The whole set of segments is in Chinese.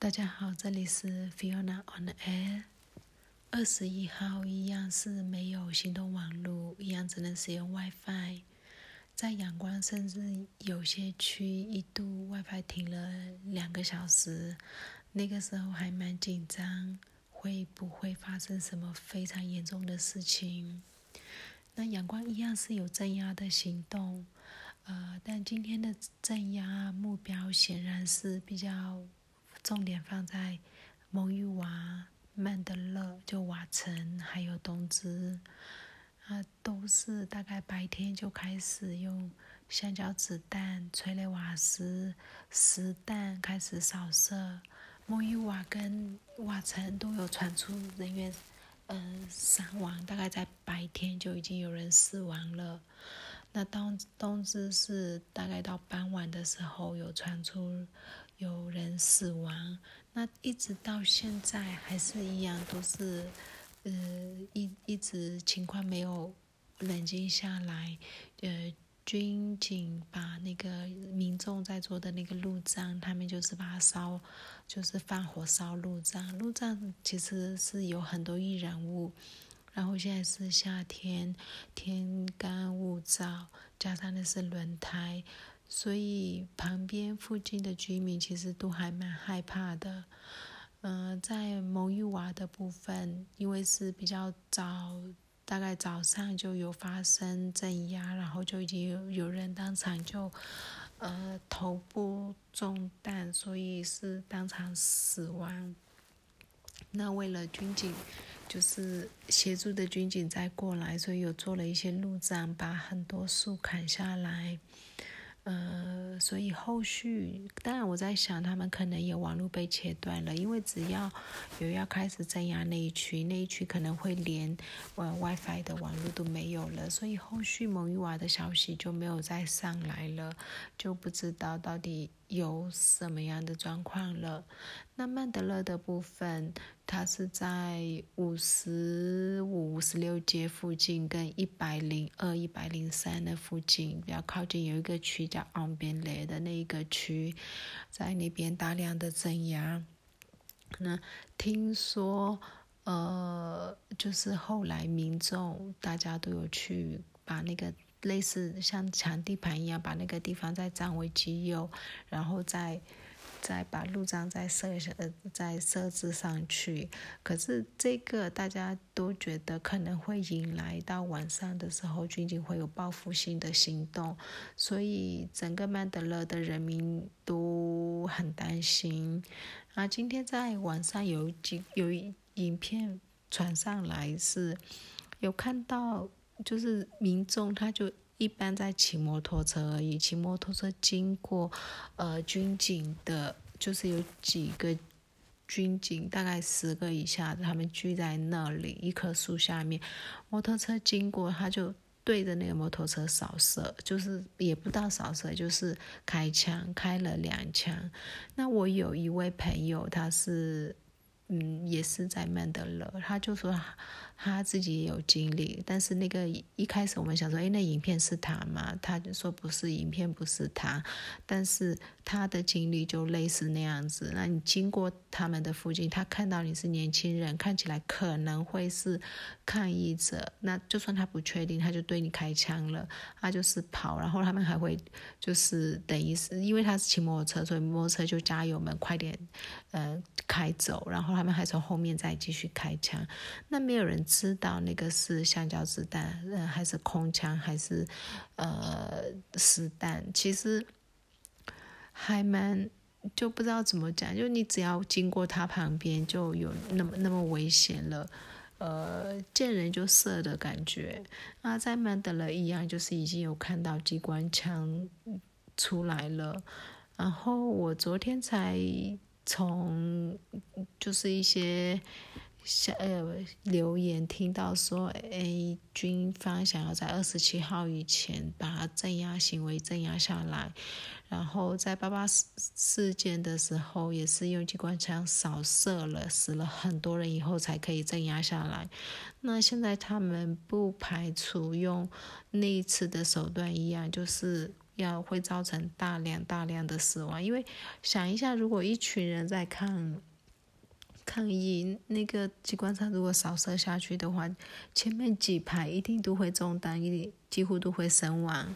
大家好，这里是 Fiona on the air。二十一号一样是没有行动网络，一样只能使用 WiFi。在阳光，甚至有些区一度 WiFi 停了两个小时，那个时候还蛮紧张，会不会发生什么非常严重的事情？那阳光一样是有镇压的行动。呃，但今天的镇压目标显然是比较重点放在蒙语瓦、曼德勒、就瓦城还有东芝，啊，都是大概白天就开始用橡胶子弹、催泪瓦斯、实弹开始扫射。蒙语瓦跟瓦城都有传出人员嗯伤亡，大概在白天就已经有人死亡了。那冬冬至是大概到傍晚的时候有传出有人死亡，那一直到现在还是一样，都是呃一一直情况没有冷静下来，呃军警把那个民众在做的那个路障，他们就是把它烧，就是放火烧路障，路障其实是有很多易燃物。然后现在是夏天，天干物燥，加上的是轮胎，所以旁边附近的居民其实都还蛮害怕的。嗯，在蒙语瓦的部分，因为是比较早，大概早上就有发生镇压，然后就已经有有人当场就，呃，头部中弹，所以是当场死亡。那为了军警。就是协助的军警在过来，所以有做了一些路障，把很多树砍下来。呃，所以后续当然我在想，他们可能有网络被切断了，因为只要有要开始镇压那一区，那一区可能会连呃 WiFi 的网络都没有了，所以后续蒙语瓦的消息就没有再上来了，就不知道到底有什么样的状况了。那曼德勒的部分，它是在五十五、五十六街附近，跟一百零二、一百零三的附近比较靠近，有一个区叫昂边雷的那一个区，在那边大量的增压。那听说，呃，就是后来民众大家都有去把那个类似像抢地盘一样，把那个地方再占为己有，然后再。再把路障再设呃再设置上去，可是这个大家都觉得可能会引来到晚上的时候，军警会有报复性的行动，所以整个曼德勒的人民都很担心。啊，今天在晚上有几有影片传上来，是有看到就是民众他就。一般在骑摩托车而已，骑摩托车经过，呃，军警的，就是有几个军警，大概十个以下，他们聚在那里一棵树下面，摩托车经过，他就对着那个摩托车扫射，就是也不到扫射，就是开枪，开了两枪。那我有一位朋友，他是。嗯，也是在曼德勒，他就说他自己也有经历，但是那个一开始我们想说，哎，那影片是他吗？他就说不是，影片不是他，但是他的经历就类似那样子。那你经过他们的附近，他看到你是年轻人，看起来可能会是抗议者，那就算他不确定，他就对你开枪了，他就是跑，然后他们还会就是等于是因为他是骑摩托车，所以摩托车就加油门快点，呃，开走，然后。他们还从后面再继续开枪，那没有人知道那个是橡胶子弹，呃，还是空枪，还是呃实弹。其实还蛮就不知道怎么讲，就你只要经过他旁边，就有那么那么危险了，呃，见人就射的感觉。那在曼德勒一样，就是已经有看到机关枪出来了，然后我昨天才。从就是一些像呃留言听到说，哎，军方想要在二十七号以前把镇压行为镇压下来，然后在八八事事件的时候也是用机关枪扫射了，死了很多人以后才可以镇压下来。那现在他们不排除用那一次的手段一样，就是。要会造成大量大量的死亡。因为想一下，如果一群人在抗抗议，那个机关枪如果扫射下去的话，前面几排一定都会中弹，一几乎都会身亡。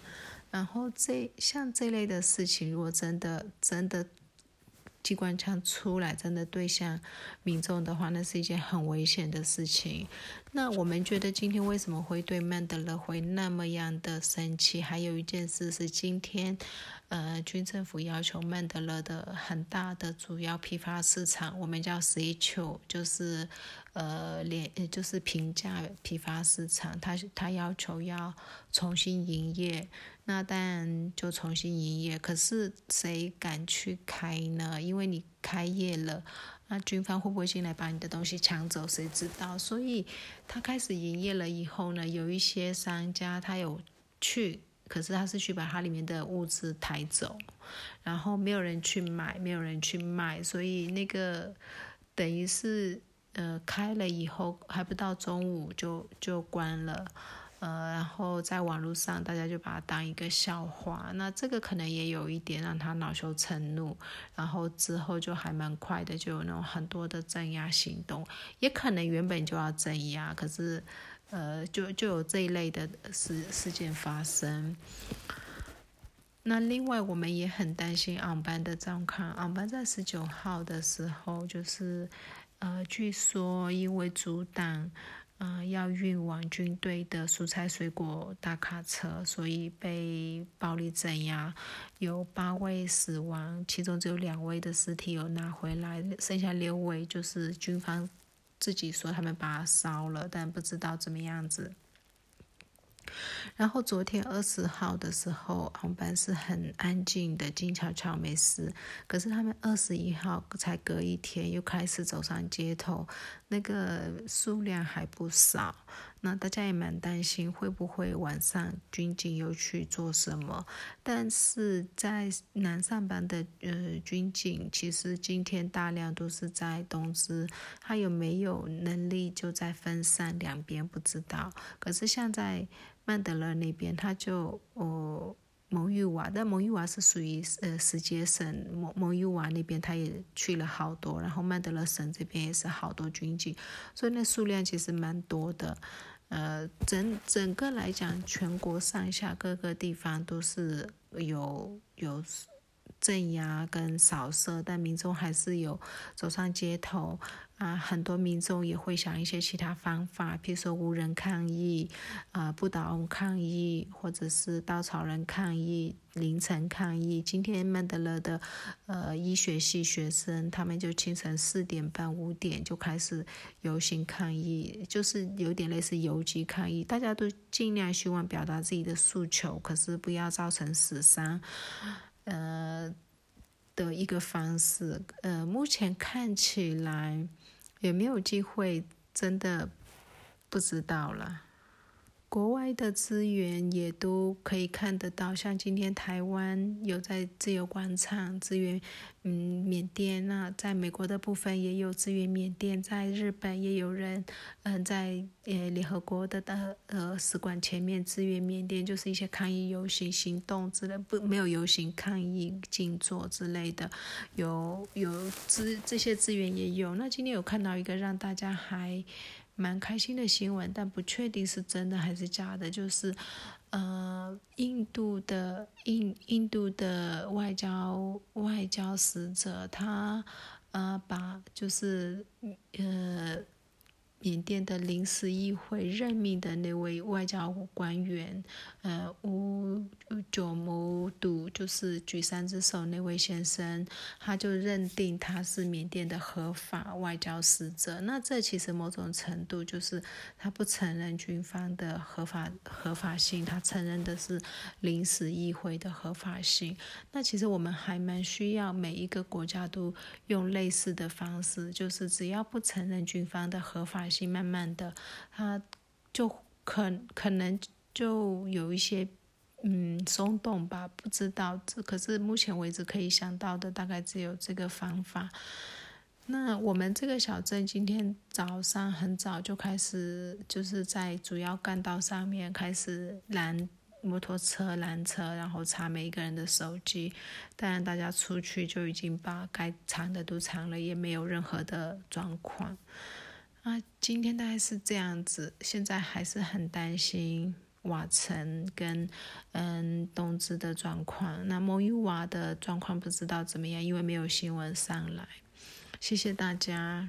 然后这像这类的事情，如果真的真的。机关枪出来，真的对象民众的话，那是一件很危险的事情。那我们觉得今天为什么会对曼德勒会那么样的生气？还有一件事是今天，呃，军政府要求曼德勒的很大的主要批发市场，我们叫 C 丘，就是呃连就是平价批发市场，他他要求要重新营业。那当然就重新营业，可是谁敢去开呢？因为你开业了，那军方会不会进来把你的东西抢走？谁知道？所以他开始营业了以后呢，有一些商家他有去，可是他是去把它里面的物资抬走，然后没有人去买，没有人去卖，所以那个等于是呃开了以后还不到中午就就关了。呃，然后在网络上，大家就把它当一个笑话。那这个可能也有一点让他恼羞成怒，然后之后就还蛮快的，就有那种很多的镇压行动。也可能原本就要镇压，可是，呃，就就有这一类的事事件发生。那另外，我们也很担心昂班的状况。昂班在十九号的时候，就是，呃，据说因为阻挡。嗯，要运往军队的蔬菜水果大卡车，所以被暴力镇压，有八位死亡，其中只有两位的尸体有拿回来，剩下六位就是军方自己说他们把它烧了，但不知道怎么样子。然后昨天二十号的时候，航班是很安静的，静悄悄没事。可是他们二十一号才隔一天又开始走上街头，那个数量还不少。那大家也蛮担心会不会晚上军警又去做什么？但是在南上班的呃军警，其实今天大量都是在东芝，他有没有能力就在分散两边不知道。可是像在曼德勒那边，他就哦蒙语瓦，但蒙语瓦是属于呃石阶省，蒙蒙语瓦那边他也去了好多，然后曼德勒省这边也是好多军警，所以那数量其实蛮多的。呃，整整个来讲，全国上下各个地方都是有有镇压跟扫射，但民众还是有走上街头。啊，很多民众也会想一些其他方法，比如说无人抗议，啊，不倒翁抗议，或者是稻草人抗议，凌晨抗议。今天曼德勒的呃医学系学生，他们就清晨四点半、五点就开始游行抗议，就是有点类似游击抗议。大家都尽量希望表达自己的诉求，可是不要造成死伤，呃的一个方式。呃，目前看起来。也没有机会？真的不知道了。国外的资源也都可以看得到，像今天台湾有在自由广场支援，嗯，缅甸那在美国的部分也有支援缅甸，在日本也有人，嗯，在呃联合国的的呃使馆前面支援缅甸，就是一些抗议游行行动之类，不没有游行抗议静坐之类的，有有资这些资源也有。那今天有看到一个让大家还。蛮开心的新闻，但不确定是真的还是假的。就是，呃，印度的印印度的外交外交使者，他呃把就是呃。缅甸的临时议会任命的那位外交官员，呃，乌九姆杜，就是举三只手那位先生，他就认定他是缅甸的合法外交使者。那这其实某种程度就是他不承认军方的合法合法性，他承认的是临时议会的合法性。那其实我们还蛮需要每一个国家都用类似的方式，就是只要不承认军方的合法性。慢慢的，他就可可能就有一些嗯松动吧，不知道这可是目前为止可以想到的大概只有这个方法。那我们这个小镇今天早上很早就开始，就是在主要干道上面开始拦摩托车拦车，然后查每一个人的手机。当然，大家出去就已经把该藏的都藏了，也没有任何的状况。啊，今天大概是这样子，现在还是很担心瓦城跟嗯东芝的状况。那蒙玉瓦的状况不知道怎么样，因为没有新闻上来。谢谢大家。